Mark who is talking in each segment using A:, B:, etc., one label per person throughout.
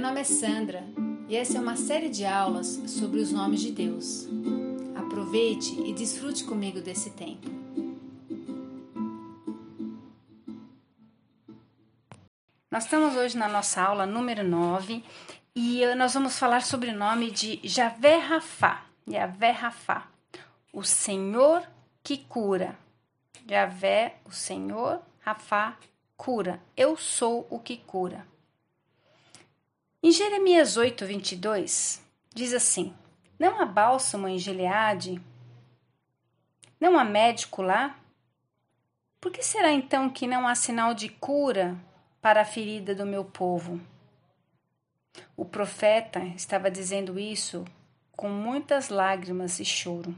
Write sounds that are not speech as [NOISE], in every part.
A: Meu nome é Sandra e essa é uma série de aulas sobre os nomes de Deus. Aproveite e desfrute comigo desse tempo. Nós estamos hoje na nossa aula número 9 e nós vamos falar sobre o nome de Javé Rafá. Javé Rafá, o Senhor que cura. Javé, o Senhor, Rafá, cura. Eu sou o que cura. Em Jeremias 8, 22, diz assim: Não há bálsamo em Gileade? Não há médico lá? Por que será então que não há sinal de cura para a ferida do meu povo? O profeta estava dizendo isso com muitas lágrimas e choro.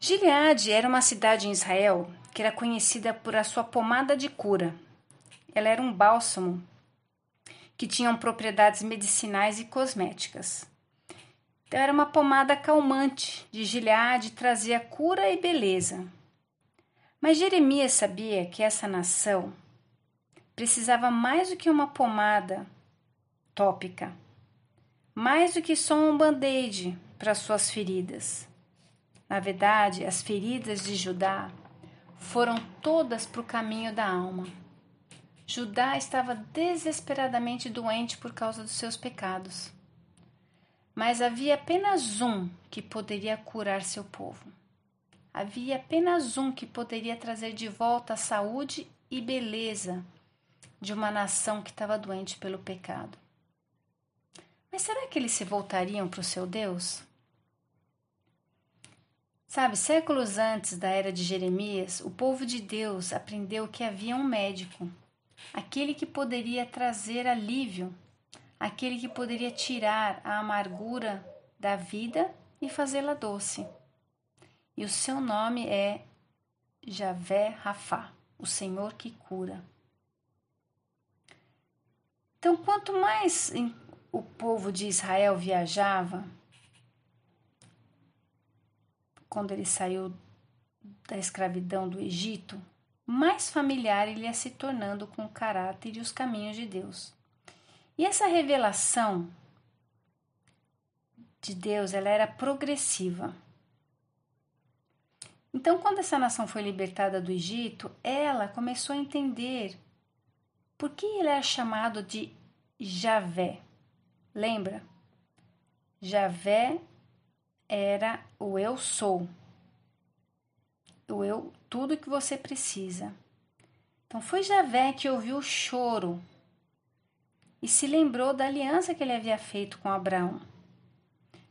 A: Gileade era uma cidade em Israel que era conhecida por a sua pomada de cura. Ela era um bálsamo que tinham propriedades medicinais e cosméticas. Então, era uma pomada calmante de Gileade, trazia cura e beleza. Mas Jeremias sabia que essa nação precisava mais do que uma pomada tópica, mais do que só um band-aid para suas feridas. Na verdade, as feridas de Judá foram todas para o caminho da alma. Judá estava desesperadamente doente por causa dos seus pecados. Mas havia apenas um que poderia curar seu povo. Havia apenas um que poderia trazer de volta a saúde e beleza de uma nação que estava doente pelo pecado. Mas será que eles se voltariam para o seu Deus? Sabe, séculos antes da era de Jeremias, o povo de Deus aprendeu que havia um médico aquele que poderia trazer alívio, aquele que poderia tirar a amargura da vida e fazê-la doce. E o seu nome é Javé Rafá, o Senhor que cura. Então, quanto mais o povo de Israel viajava, quando ele saiu da escravidão do Egito, mais familiar ele ia se tornando com o caráter e os caminhos de Deus. E essa revelação de Deus, ela era progressiva. Então, quando essa nação foi libertada do Egito, ela começou a entender por que ele era chamado de Javé. Lembra? Javé era o eu sou o eu, tudo que você precisa. Então foi Javé que ouviu o choro e se lembrou da aliança que ele havia feito com Abraão.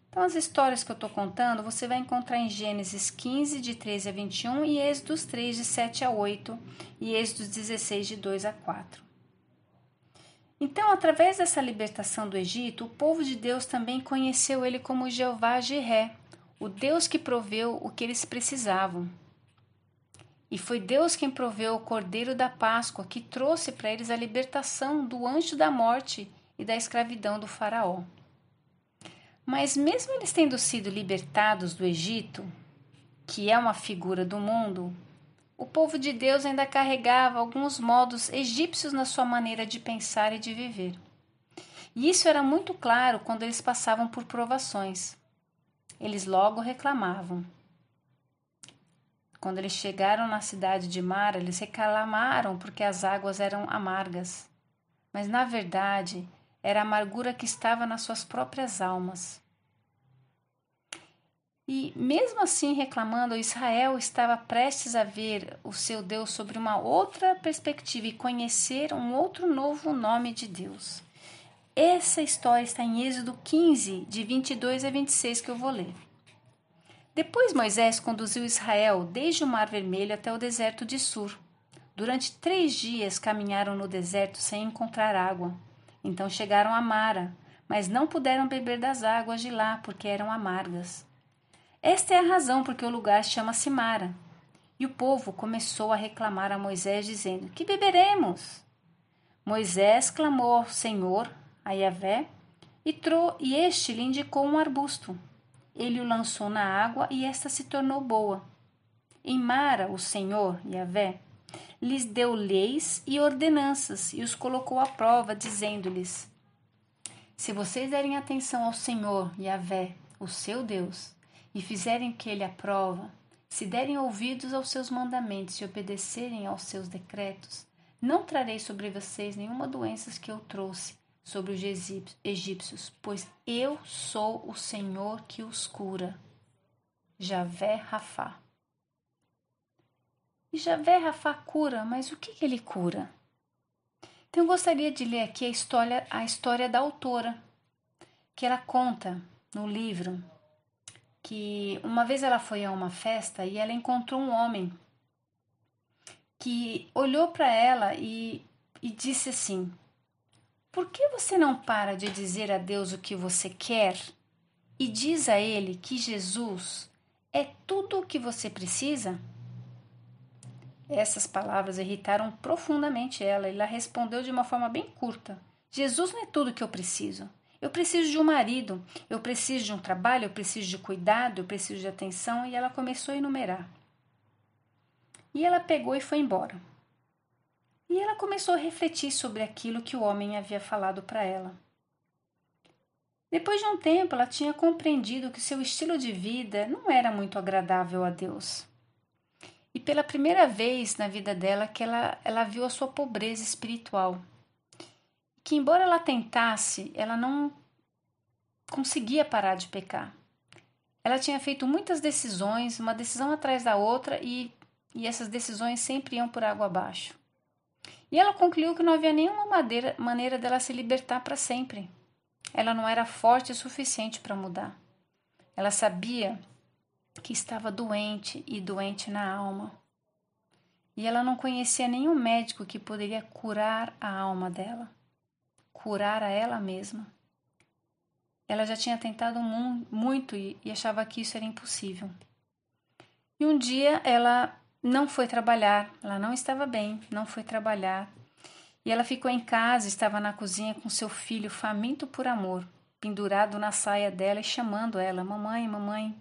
A: Então, as histórias que eu estou contando você vai encontrar em Gênesis 15, de 13 a 21, e Êxodos 3, de 7 a 8, e Êxodos 16, de 2 a 4. Então, através dessa libertação do Egito, o povo de Deus também conheceu ele como Jeová Jiré, o Deus que proveu o que eles precisavam. E foi Deus quem proveu o cordeiro da Páscoa, que trouxe para eles a libertação do anjo da morte e da escravidão do Faraó. Mas, mesmo eles tendo sido libertados do Egito, que é uma figura do mundo, o povo de Deus ainda carregava alguns modos egípcios na sua maneira de pensar e de viver. E isso era muito claro quando eles passavam por provações. Eles logo reclamavam. Quando eles chegaram na cidade de Mara, eles reclamaram porque as águas eram amargas. Mas na verdade, era a amargura que estava nas suas próprias almas. E mesmo assim reclamando, Israel estava prestes a ver o seu Deus sobre uma outra perspectiva e conhecer um outro novo nome de Deus. Essa história está em Êxodo 15, de 22 a 26, que eu vou ler. Depois Moisés conduziu Israel desde o Mar Vermelho até o deserto de Sur. Durante três dias caminharam no deserto sem encontrar água. Então chegaram a Mara, mas não puderam beber das águas de lá porque eram amargas. Esta é a razão por que o lugar chama-se Mara. E o povo começou a reclamar a Moisés, dizendo: Que beberemos? Moisés clamou ao Senhor, a Yahvé, e, e este lhe indicou um arbusto ele o lançou na água e esta se tornou boa. Em Mara, o Senhor, Yahvé, lhes deu leis e ordenanças e os colocou à prova, dizendo-lhes: Se vocês derem atenção ao Senhor, Yahvé, o seu Deus, e fizerem que ele aprova, se derem ouvidos aos seus mandamentos e obedecerem aos seus decretos, não trarei sobre vocês nenhuma doença que eu trouxe sobre os egípcios, pois eu sou o Senhor que os cura. Javé Rafá. E Javé Rafá cura, mas o que, que ele cura? Então eu gostaria de ler aqui a história, a história da autora, que ela conta no livro que uma vez ela foi a uma festa e ela encontrou um homem que olhou para ela e, e disse assim: Por que você não para de dizer a Deus o que você quer e diz a Ele que Jesus é tudo o que você precisa? Essas palavras irritaram profundamente ela e ela respondeu de uma forma bem curta: Jesus não é tudo o que eu preciso. Eu preciso de um marido, eu preciso de um trabalho, eu preciso de cuidado, eu preciso de atenção. E ela começou a enumerar. E ela pegou e foi embora. E ela começou a refletir sobre aquilo que o homem havia falado para ela. Depois de um tempo, ela tinha compreendido que seu estilo de vida não era muito agradável a Deus. E pela primeira vez na vida dela que ela, ela viu a sua pobreza espiritual que, embora ela tentasse, ela não conseguia parar de pecar. Ela tinha feito muitas decisões, uma decisão atrás da outra, e, e essas decisões sempre iam por água abaixo. E ela concluiu que não havia nenhuma maneira, maneira dela se libertar para sempre. Ela não era forte o suficiente para mudar. Ela sabia que estava doente e doente na alma. E ela não conhecia nenhum médico que poderia curar a alma dela curar a ela mesma. Ela já tinha tentado muito e achava que isso era impossível. E um dia ela não foi trabalhar, ela não estava bem, não foi trabalhar. E ela ficou em casa, estava na cozinha com seu filho faminto por amor, pendurado na saia dela e chamando ela: Mamãe, mamãe.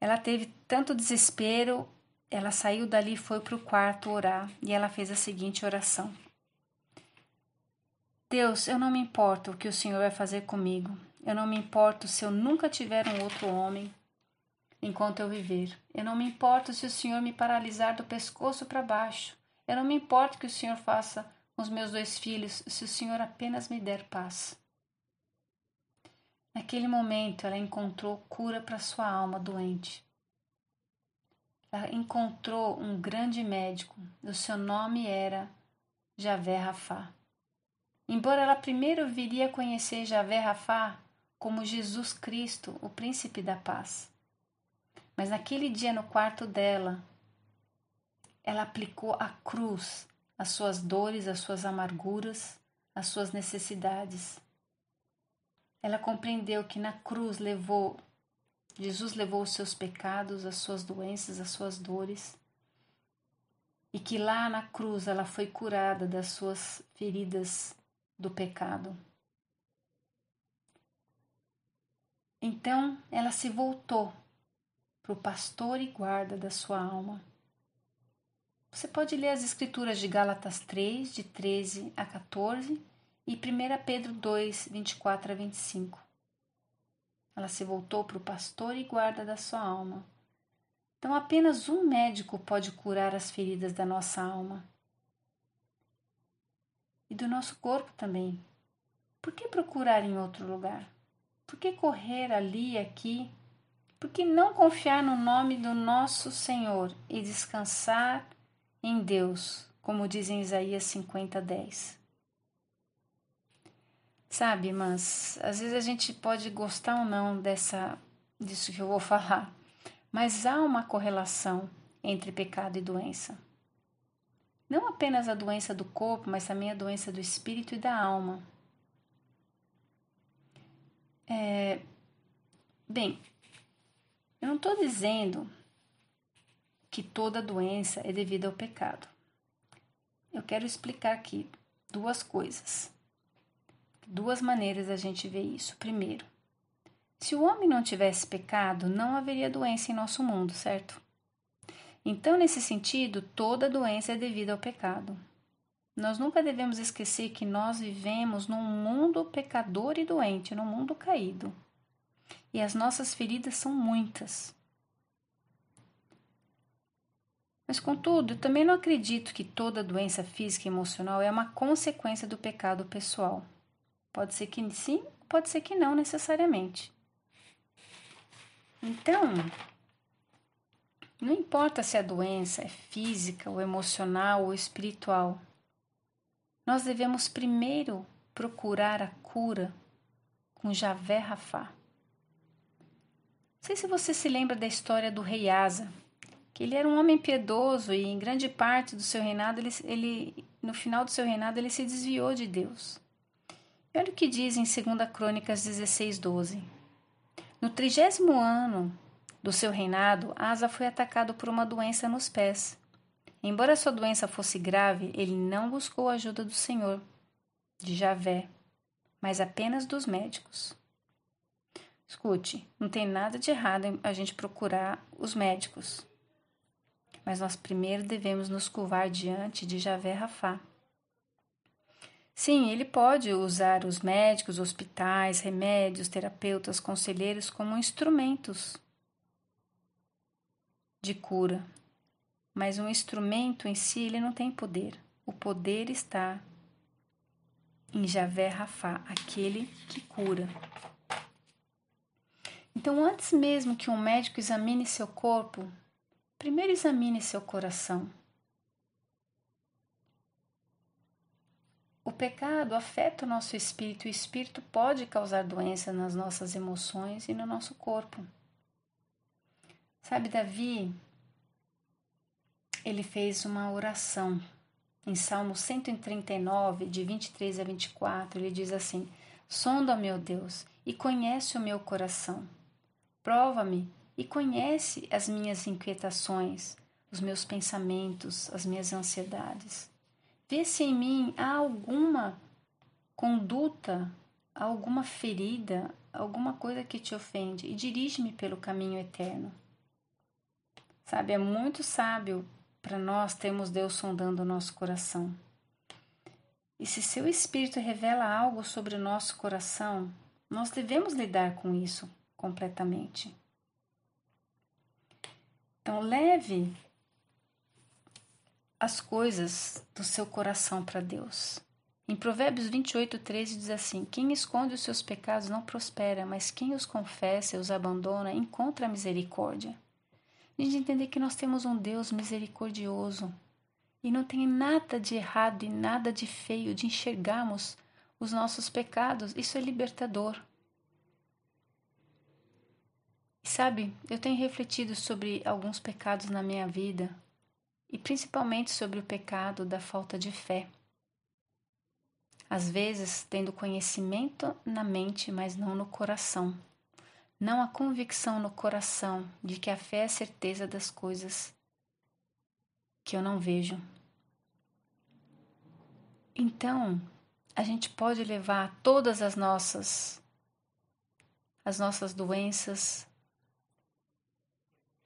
A: Ela teve tanto desespero, ela saiu dali e foi para o quarto orar. E ela fez a seguinte oração: Deus, eu não me importo o que o Senhor vai fazer comigo. Eu não me importo se eu nunca tiver um outro homem enquanto eu viver. Eu não me importo se o Senhor me paralisar do pescoço para baixo. Eu não me importo que o Senhor faça com os meus dois filhos, se o Senhor apenas me der paz. Naquele momento, ela encontrou cura para sua alma doente. Ela encontrou um grande médico. O seu nome era Javé Rafá. Embora ela primeiro viria a conhecer Javé Rafá como Jesus Cristo, o príncipe da paz. Mas naquele dia no quarto dela, ela aplicou a cruz às suas dores, às suas amarguras, às suas necessidades. Ela compreendeu que na cruz levou Jesus levou os seus pecados, as suas doenças, as suas dores, e que lá na cruz ela foi curada das suas feridas do pecado. Então ela se voltou para o pastor e guarda da sua alma. Você pode ler as escrituras de Gálatas 3, de 13 a 14, e 1 Pedro 2, 24 a 25. Ela se voltou para o pastor e guarda da sua alma. Então, apenas um médico pode curar as feridas da nossa alma e do nosso corpo também. Por que procurar em outro lugar? Por que correr ali aqui? Por que não confiar no nome do nosso Senhor e descansar em Deus, como diz em Isaías 50, 10? Sabe, mas às vezes a gente pode gostar ou não dessa, disso que eu vou [LAUGHS] falar, mas há uma correlação entre pecado e doença. Não apenas a doença do corpo, mas também a doença do espírito e da alma. É, bem, eu não estou dizendo que toda doença é devida ao pecado. Eu quero explicar aqui duas coisas. Duas maneiras a gente vê isso. Primeiro, se o homem não tivesse pecado, não haveria doença em nosso mundo, certo? Então, nesse sentido, toda doença é devida ao pecado. Nós nunca devemos esquecer que nós vivemos num mundo pecador e doente, num mundo caído. E as nossas feridas são muitas. Mas, contudo, eu também não acredito que toda doença física e emocional é uma consequência do pecado pessoal. Pode ser que sim, pode ser que não necessariamente. Então, não importa se a doença é física, ou emocional ou espiritual, nós devemos primeiro procurar a cura com Javé Rafá. Não sei se você se lembra da história do rei Asa, que ele era um homem piedoso e em grande parte do seu reinado, ele, ele no final do seu reinado, ele se desviou de Deus. E olha o que diz em 2 Crônicas 16, 12. No trigésimo ano do seu reinado, Asa foi atacado por uma doença nos pés. Embora sua doença fosse grave, ele não buscou a ajuda do Senhor, de Javé, mas apenas dos médicos. Escute, não tem nada de errado em a gente procurar os médicos mas nós primeiro devemos nos curvar diante de Javé Rafá. Sim, ele pode usar os médicos, hospitais, remédios, terapeutas, conselheiros como instrumentos de cura, mas um instrumento em si ele não tem poder. O poder está em Javé Rafá, aquele que cura. Então, antes mesmo que um médico examine seu corpo, Primeiro examine seu coração. O pecado afeta o nosso espírito e o espírito pode causar doença nas nossas emoções e no nosso corpo. Sabe, Davi, ele fez uma oração em Salmo 139, de 23 a 24. Ele diz assim: Sonda, meu Deus, e conhece o meu coração. Prova-me e conhece as minhas inquietações, os meus pensamentos, as minhas ansiedades. Vê se em mim há alguma conduta, alguma ferida, alguma coisa que te ofende e dirige-me pelo caminho eterno. Sabe, é muito sábio para nós termos Deus sondando o nosso coração. E se seu espírito revela algo sobre o nosso coração, nós devemos lidar com isso completamente. Então, leve as coisas do seu coração para Deus. Em Provérbios 28, 13 diz assim: Quem esconde os seus pecados não prospera, mas quem os confessa e os abandona encontra misericórdia. A gente entender que nós temos um Deus misericordioso e não tem nada de errado e nada de feio de enxergarmos os nossos pecados. Isso é libertador. Sabe, eu tenho refletido sobre alguns pecados na minha vida e principalmente sobre o pecado da falta de fé. Às vezes, tendo conhecimento na mente, mas não no coração. Não a convicção no coração de que a fé é a certeza das coisas que eu não vejo. Então, a gente pode levar todas as nossas as nossas doenças,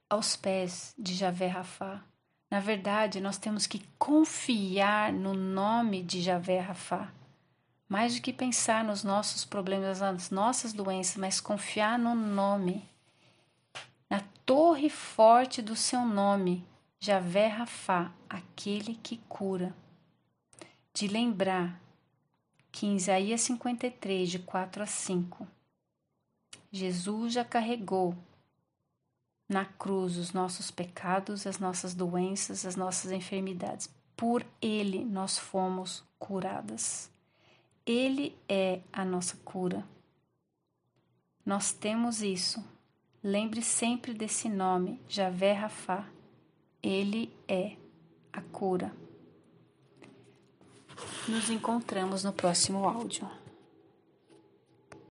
A: aos pés de Javé Rafá. Na verdade, nós temos que confiar no nome de Javé Rafá. Mais do que pensar nos nossos problemas, nas nossas doenças, mas confiar no nome, na torre forte do seu nome, Javé Rafá, aquele que cura. De lembrar que em Isaías 53, de 4 a 5, Jesus já carregou na cruz os nossos pecados, as nossas doenças, as nossas enfermidades. Por Ele nós fomos curadas. Ele é a nossa cura. Nós temos isso. Lembre sempre desse nome, Javé Rafá. Ele é a cura. Nos encontramos no próximo áudio.